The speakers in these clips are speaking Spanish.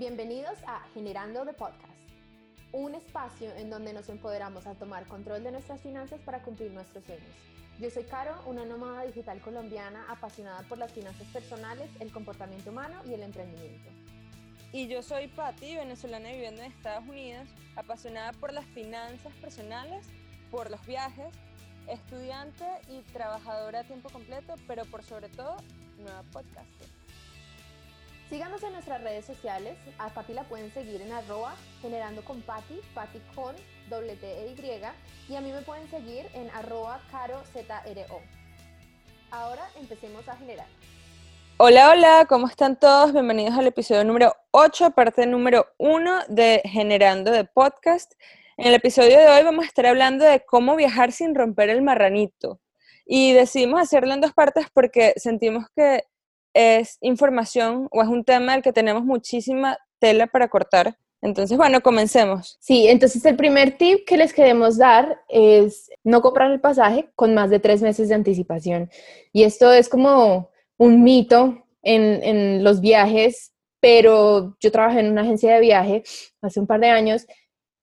Bienvenidos a Generando the Podcast, un espacio en donde nos empoderamos a tomar control de nuestras finanzas para cumplir nuestros sueños. Yo soy Caro, una nómada digital colombiana apasionada por las finanzas personales, el comportamiento humano y el emprendimiento. Y yo soy Patti, venezolana viviendo en Estados Unidos, apasionada por las finanzas personales, por los viajes, estudiante y trabajadora a tiempo completo, pero por sobre todo, nueva podcaster. Síganos en nuestras redes sociales. A Pati la pueden seguir en arroba generando con Pati, Pati con doble e Y. A mí me pueden seguir en arroba caro ZRO. Ahora empecemos a generar. Hola, hola, ¿cómo están todos? Bienvenidos al episodio número 8, parte número 1 de Generando de Podcast. En el episodio de hoy vamos a estar hablando de cómo viajar sin romper el marranito. Y decidimos hacerlo en dos partes porque sentimos que es información o es un tema del que tenemos muchísima tela para cortar. Entonces, bueno, comencemos. Sí, entonces el primer tip que les queremos dar es no comprar el pasaje con más de tres meses de anticipación. Y esto es como un mito en, en los viajes, pero yo trabajé en una agencia de viaje hace un par de años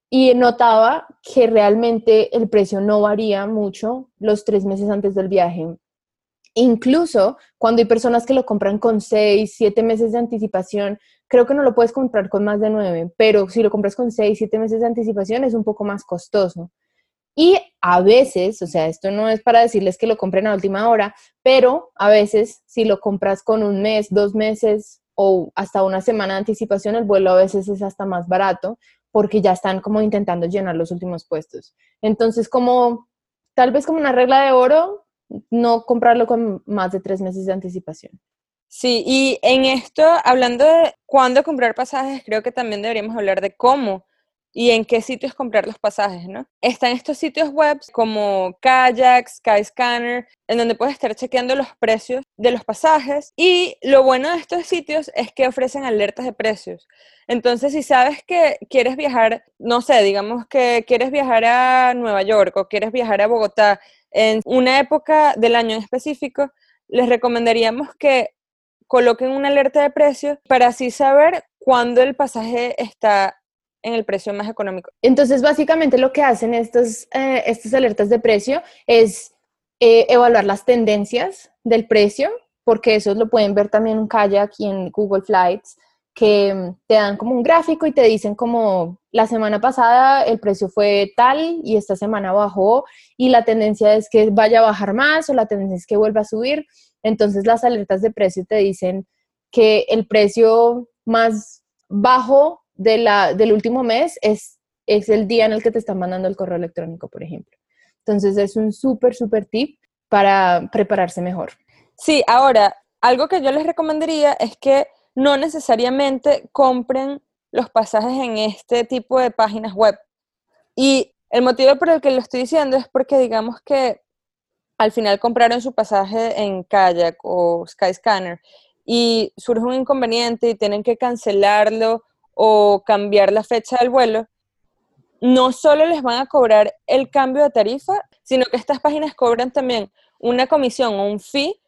y notaba que realmente el precio no varía mucho los tres meses antes del viaje. Incluso cuando hay personas que lo compran con seis, siete meses de anticipación, creo que no lo puedes comprar con más de nueve, pero si lo compras con seis, siete meses de anticipación es un poco más costoso. Y a veces, o sea, esto no es para decirles que lo compren a última hora, pero a veces si lo compras con un mes, dos meses o hasta una semana de anticipación, el vuelo a veces es hasta más barato porque ya están como intentando llenar los últimos puestos. Entonces, como tal vez como una regla de oro, no comprarlo con más de tres meses de anticipación. Sí, y en esto, hablando de cuándo comprar pasajes, creo que también deberíamos hablar de cómo y en qué sitios comprar los pasajes, ¿no? Están estos sitios web como Kayak, Skyscanner, en donde puedes estar chequeando los precios de los pasajes y lo bueno de estos sitios es que ofrecen alertas de precios. Entonces, si sabes que quieres viajar, no sé, digamos que quieres viajar a Nueva York o quieres viajar a Bogotá en una época del año en específico, les recomendaríamos que coloquen una alerta de precio para así saber cuándo el pasaje está en el precio más económico. Entonces, básicamente lo que hacen estos, eh, estas alertas de precio es eh, evaluar las tendencias del precio, porque eso lo pueden ver también en Kayak y en Google Flights, que mm, te dan como un gráfico y te dicen como la semana pasada el precio fue tal y esta semana bajó y la tendencia es que vaya a bajar más o la tendencia es que vuelva a subir. Entonces las alertas de precio te dicen que el precio más bajo de la, del último mes es, es el día en el que te están mandando el correo electrónico, por ejemplo. Entonces es un súper, súper tip para prepararse mejor. Sí, ahora, algo que yo les recomendaría es que no necesariamente compren los pasajes en este tipo de páginas web. Y el motivo por el que lo estoy diciendo es porque digamos que al final compraron su pasaje en Kayak o Skyscanner y surge un inconveniente y tienen que cancelarlo o cambiar la fecha del vuelo, no solo les van a cobrar el cambio de tarifa, sino que estas páginas cobran también una comisión o un fee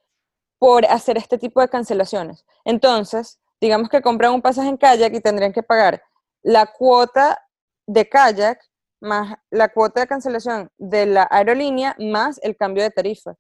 por hacer este tipo de cancelaciones. Entonces, digamos que compran un pasaje en kayak y tendrían que pagar la cuota de kayak más la cuota de cancelación de la aerolínea más el cambio de tarifa.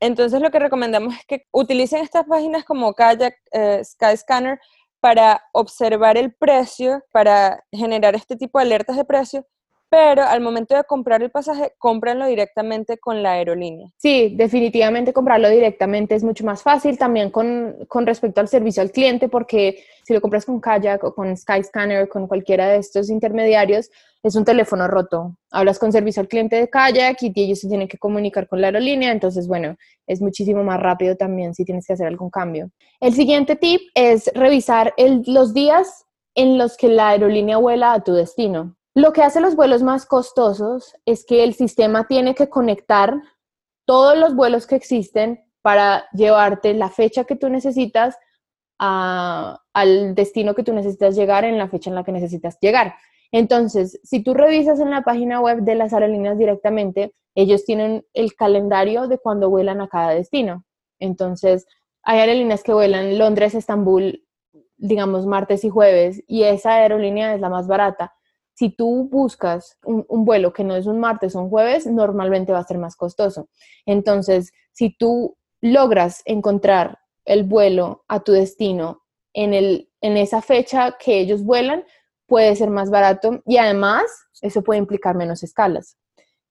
Entonces lo que recomendamos es que utilicen estas páginas como Kayak, eh, Skyscanner para observar el precio, para generar este tipo de alertas de precio pero al momento de comprar el pasaje, cómpranlo directamente con la aerolínea. Sí, definitivamente comprarlo directamente es mucho más fácil, también con, con respecto al servicio al cliente, porque si lo compras con Kayak o con Skyscanner, con cualquiera de estos intermediarios, es un teléfono roto. Hablas con servicio al cliente de Kayak y ellos se tienen que comunicar con la aerolínea, entonces, bueno, es muchísimo más rápido también si tienes que hacer algún cambio. El siguiente tip es revisar los días en los que la aerolínea vuela a tu destino. Lo que hace los vuelos más costosos es que el sistema tiene que conectar todos los vuelos que existen para llevarte la fecha que tú necesitas al destino que tú necesitas llegar en la fecha en la que necesitas llegar. Entonces, si tú revisas en la página web de las aerolíneas directamente, ellos tienen el calendario de cuando vuelan a cada destino. Entonces, hay aerolíneas que vuelan Londres, Estambul digamos, martes y jueves y esa aerolínea es la más barata, si tú buscas un, vuelo que no es un martes o un jueves, normalmente va a ser más costoso. Entonces, si tú logras encontrar el vuelo a tu destino en, el, en esa fecha que ellos vuelan, puede ser más barato y además eso puede implicar menos escalas,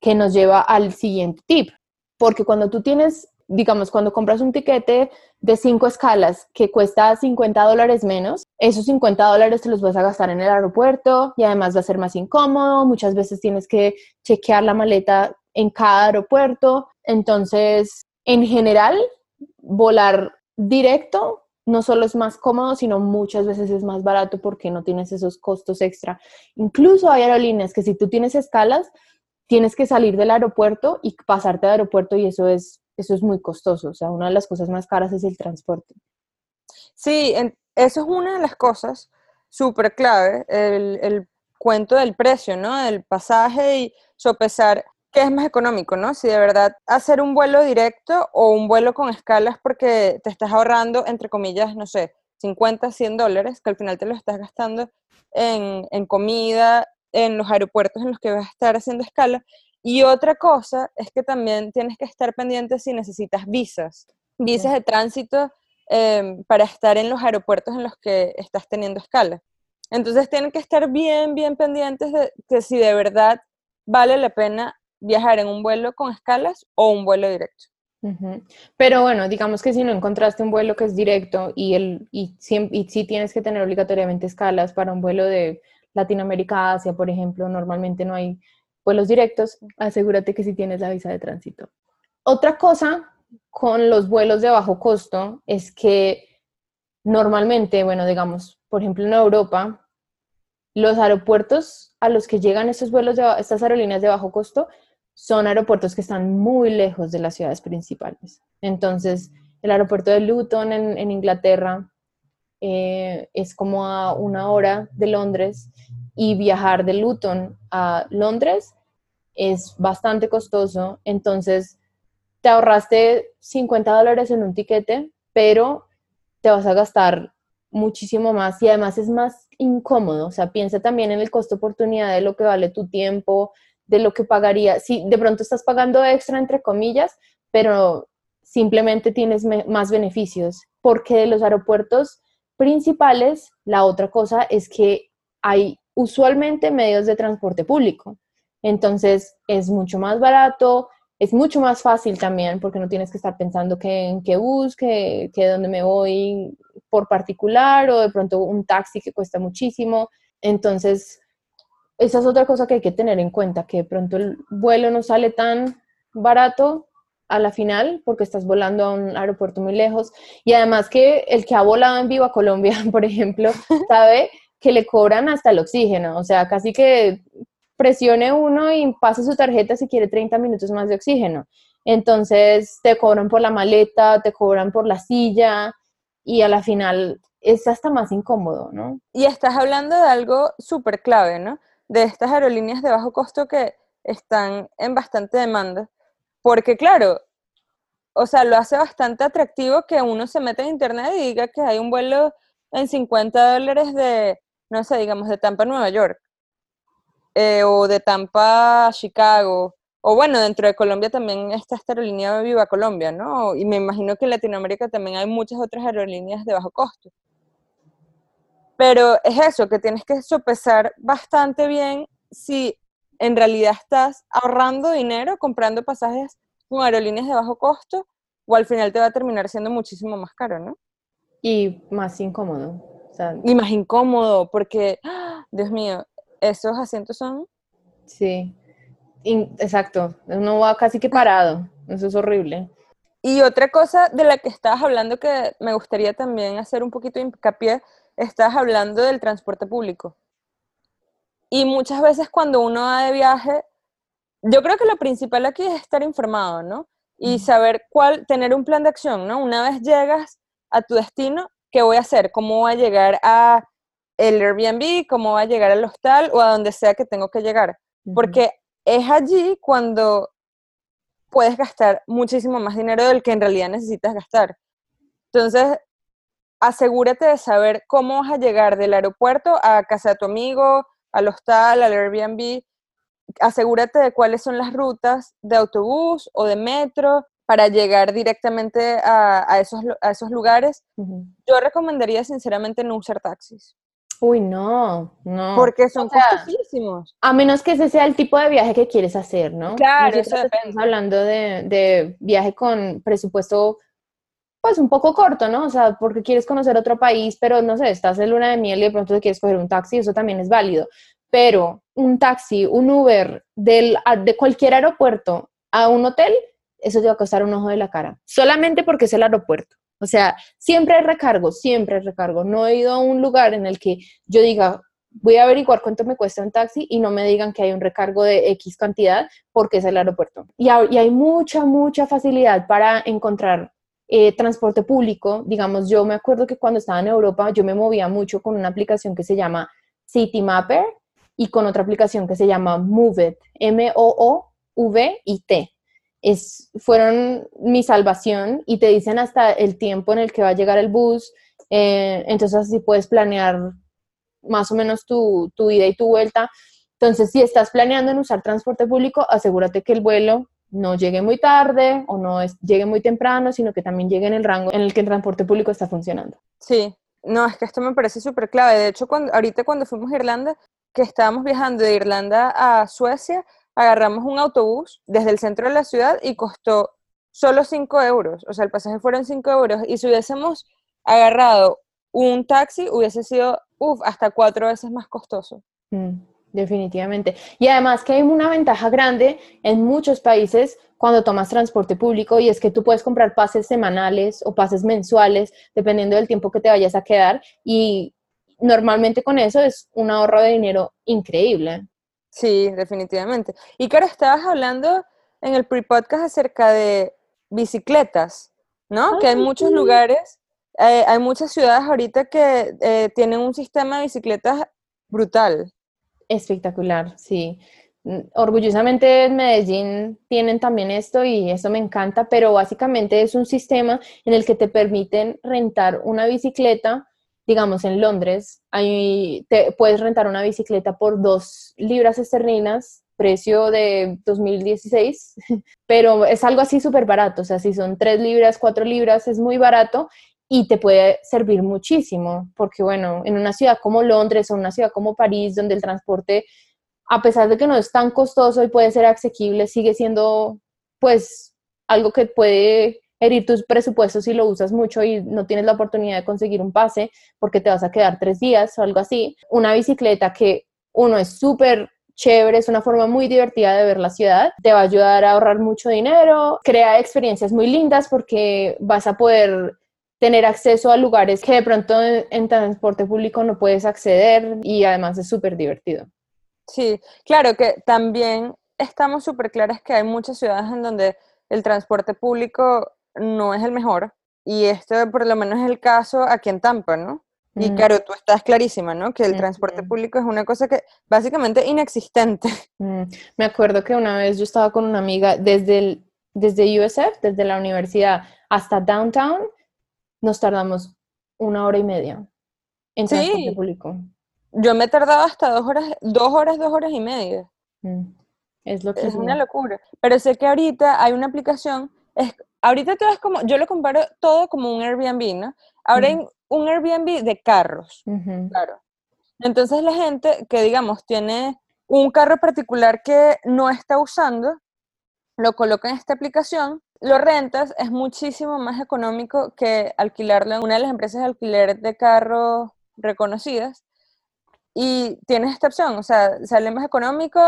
que nos lleva al siguiente tip, porque cuando tú tienes digamos, cuando compras un tiquete de cinco escalas que cuesta 50 dólares menos, esos 50 dólares te los vas a gastar en el aeropuerto y además va a ser más incómodo. Muchas veces tienes que chequear la maleta en cada aeropuerto. Entonces, en general, volar directo no solo es más cómodo, sino muchas veces es más barato porque no tienes esos costos extra. Incluso hay aerolíneas que si tú tienes escalas, tienes que salir del aeropuerto y pasarte al aeropuerto y eso es eso es muy costoso. O sea, una de las cosas más caras es el transporte. Sí, eso es una de las cosas súper clave, el, cuento del precio, ¿no? Del pasaje y sopesar qué es más económico, ¿no? Si de verdad hacer un vuelo directo o un vuelo con escalas porque te estás ahorrando, entre comillas, no sé, 50, 100 dólares, que al final te lo estás gastando en, en comida, en los aeropuertos en los que vas a estar haciendo escala, y otra cosa es que también tienes que estar pendiente si necesitas visas, visas de tránsito em, para estar en los aeropuertos en los que estás teniendo escala. Entonces tienen que estar bien, bien pendientes de que si de verdad vale la pena viajar en un vuelo con escalas o un vuelo directo. Pero bueno, digamos que si no encontraste un vuelo que es directo y, el, y, y sí tienes que tener obligatoriamente escalas para un vuelo de Latinoamérica a Asia, por ejemplo, normalmente no hay vuelos directos, asegúrate que si tienes la visa de tránsito. Otra cosa con los vuelos de bajo costo es que normalmente, bueno, digamos, por ejemplo en Europa, los aeropuertos a los que llegan estos vuelos de estas aerolíneas de bajo costo son aeropuertos que están muy lejos de las ciudades principales. Entonces, el aeropuerto de Luton en, Inglaterra eh, es como a una hora de Londres y viajar de Luton a Londres es bastante costoso, entonces te ahorraste 50 dólares en un tiquete, pero te vas a gastar muchísimo más y además es más incómodo, o sea, piensa también en el costo oportunidad de lo que vale tu tiempo, de lo que pagaría, si de pronto estás pagando extra entre comillas, pero simplemente tienes más beneficios, porque de los aeropuertos principales, la otra cosa es que hay usualmente medios de transporte público. Entonces es mucho más barato, es mucho más fácil también porque no tienes que estar pensando que en qué bus, que, que dónde me voy por particular o de pronto un taxi que cuesta muchísimo. Entonces, esa es otra cosa que hay que tener en cuenta, que de pronto el vuelo no sale tan barato a la final porque estás volando a un aeropuerto muy lejos y además que el que ha volado en vivo a Colombia, por ejemplo, sabe que le cobran hasta el oxígeno, o sea, casi que presione uno y pase su tarjeta si quiere 30 minutos más de oxígeno. Entonces te cobran por la maleta, te cobran por la silla y a la final es hasta más incómodo, ¿no? Y estás hablando de algo súper clave, ¿no? De estas aerolíneas de bajo costo que están en bastante demanda. Porque claro, o sea, lo hace bastante atractivo que uno se meta en internet y diga que hay un vuelo en 50 dólares de, no sé, digamos, de Tampa a Nueva York, eh, o de Tampa a Chicago, o bueno, dentro de Colombia también está esta aerolínea Viva Colombia, ¿no? Y me imagino que en Latinoamérica también hay muchas otras aerolíneas de bajo costo. Pero es eso, que tienes que sopesar bastante bien si en realidad estás ahorrando dinero comprando pasajes con aerolíneas de bajo costo o al final te va a terminar siendo muchísimo más caro, ¿no? Y más incómodo y más incómodo, porque, ¡ah! Dios mío, esos asientos son... Sí, exacto, uno va casi que parado, eso es horrible. Y otra cosa de la que estabas hablando que me gustaría también hacer un poquito de hincapié, estás hablando del transporte público. Y muchas veces cuando uno va de viaje, yo creo que lo principal aquí es estar informado, ¿no? Y saber cuál, tener un plan de acción, ¿no? Una vez llegas a tu destino, ¿qué voy a hacer? ¿Cómo voy a llegar a el Airbnb? ¿Cómo voy a llegar al hostal o a donde sea que tengo que llegar? Porque es allí cuando puedes gastar muchísimo más dinero del que en realidad necesitas gastar. Entonces, asegúrate de saber cómo vas a llegar del aeropuerto a casa de tu amigo, al hostal, al Airbnb. Asegúrate de cuáles son las rutas de autobús o de metro para llegar directamente a, esos, a esos lugares. Yo recomendaría sinceramente no usar taxis. Uy, no, no. Porque son costosísimos. A menos que ese sea el tipo de viaje que quieres hacer, ¿no? Claro, eso depende. Estamos hablando de, de, viaje con presupuesto, pues un poco corto, ¿no? O sea, porque quieres conocer otro país, pero no sé, estás en luna de miel y de pronto te quieres coger un taxi, eso también es válido. Pero un taxi, un Uber del, de cualquier aeropuerto a un hotel, eso te va a costar un ojo de la cara. Solamente porque es el aeropuerto. O sea, siempre hay recargo, siempre hay recargo. No he ido a un lugar en el que yo diga, voy a averiguar cuánto me cuesta un taxi y no me digan que hay un recargo de X cantidad porque es el aeropuerto. Y, hay mucha, mucha facilidad para encontrar eh, transporte público. Digamos, yo me acuerdo que cuando estaba en Europa yo me movía mucho con una aplicación que se llama City Mapper y con otra aplicación que se llama Move M-O-O-V-I-T es, fueron mi salvación y te dicen hasta el tiempo en el que va a llegar el bus, eh, entonces así puedes planear más o menos tu, tu ida y tu vuelta. Entonces, si estás planeando en usar transporte público, asegúrate que el vuelo no llegue muy tarde o no llegue muy temprano, sino que también llegue en el rango en el que el transporte público está funcionando. Sí, no, es que esto me parece súper clave. De hecho, cuando, ahorita cuando fuimos a Irlanda, que estábamos viajando de Irlanda a Suecia, agarramos un autobús desde el centro de la ciudad y costó solo 5 euros, o sea, el pasaje fueron 5 euros, y si hubiésemos agarrado un taxi, hubiese sido, hasta cuatro veces más costoso. Mm, definitivamente. Y además que hay una ventaja grande en muchos países cuando tomas transporte público y es que tú puedes comprar pases semanales o pases mensuales, dependiendo del tiempo que te vayas a quedar, y normalmente con eso es un ahorro de dinero increíble. Sí, definitivamente. Y claro, estabas hablando en el pre-podcast acerca de bicicletas, ¿no? que hay muchos lugares, eh, hay muchas ciudades ahorita que eh, tienen un sistema de bicicletas brutal. Espectacular, sí. Mm, orgullosamente en Medellín tienen también esto y eso me encanta, pero básicamente es un sistema en el que te permiten rentar una bicicleta digamos, en Londres, ahí te puedes rentar una bicicleta por dos libras esterlinas, precio de 2016, pero es algo así súper barato, o sea, si son tres libras, cuatro libras, es muy barato y te puede servir muchísimo, porque bueno, en una ciudad como Londres o una ciudad como París, donde el transporte, a pesar de que no es tan costoso y puede ser asequible, sigue siendo pues algo que puede herir tus presupuestos si lo usas mucho y no tienes la oportunidad de conseguir un pase porque te vas a quedar tres días o algo así. Una bicicleta que uno es súper chévere, es una forma muy divertida de ver la ciudad, te va a ayudar a ahorrar mucho dinero, crea experiencias muy lindas porque vas a poder tener acceso a lugares que de pronto en, transporte público no puedes acceder y además es súper divertido. Sí, claro que también estamos súper claras que hay muchas ciudades en donde el transporte público no es el mejor. Y esto por lo menos es el caso aquí en Tampa, ¿no? Y claro, tú estás clarísima, ¿no? Que el transporte público es una cosa que básicamente inexistente. Mm, me acuerdo que una vez yo estaba con una amiga desde, el, desde USF, desde la universidad hasta downtown, nos tardamos una hora y media en transporte público. Yo me he tardado hasta dos horas, dos horas, dos horas y media. Mm, es lo que es una locura. Pero sé que ahorita hay una aplicación, es, ahorita todo es como, yo lo comparo todo como un Airbnb, ¿no? Ahora hay un Airbnb de carros, claro. Entonces la gente que, digamos, tiene un carro particular que no está usando, lo coloca en esta aplicación, lo rentas, es muchísimo más económico que alquilarlo en una de las empresas de alquiler de carros reconocidas. Y tienes esta opción, o sea, sale más económico,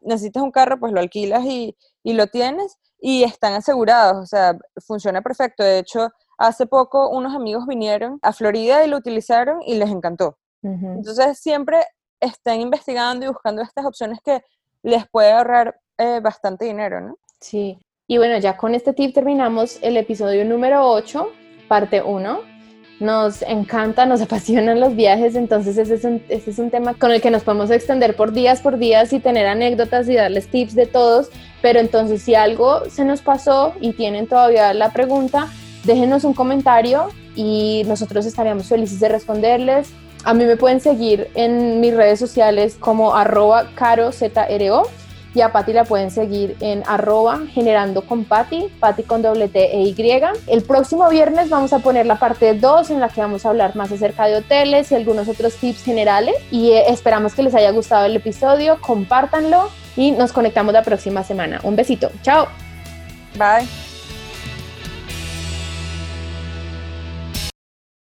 necesitas un carro, pues lo alquilas y, y lo tienes y están asegurados, o sea, funciona perfecto. De hecho, hace poco unos amigos vinieron a Florida y lo utilizaron y les encantó. Entonces, siempre estén investigando y buscando estas opciones que les puede ahorrar eh, bastante dinero, ¿no? Sí. Y bueno, ya con este tip terminamos el episodio número 8, parte 1 nos encanta, nos apasionan los viajes, entonces ese es, un, ese es un tema con el que nos podemos extender por días, por días y tener anécdotas y darles tips de todos, pero entonces si algo se nos pasó y tienen todavía la pregunta, déjenos un comentario y nosotros estaríamos felices de responderles. A mí me pueden seguir en mis redes sociales como arroba carozro y a Patti la pueden seguir en arroba generando con Patti, Patti con doble T e Y. El próximo viernes vamos a poner la parte 2 en la que vamos a hablar más acerca de hoteles y algunos otros tips generales y eh, esperamos que les haya gustado el episodio, compártanlo y nos conectamos la próxima semana. Un besito, chao. Bye.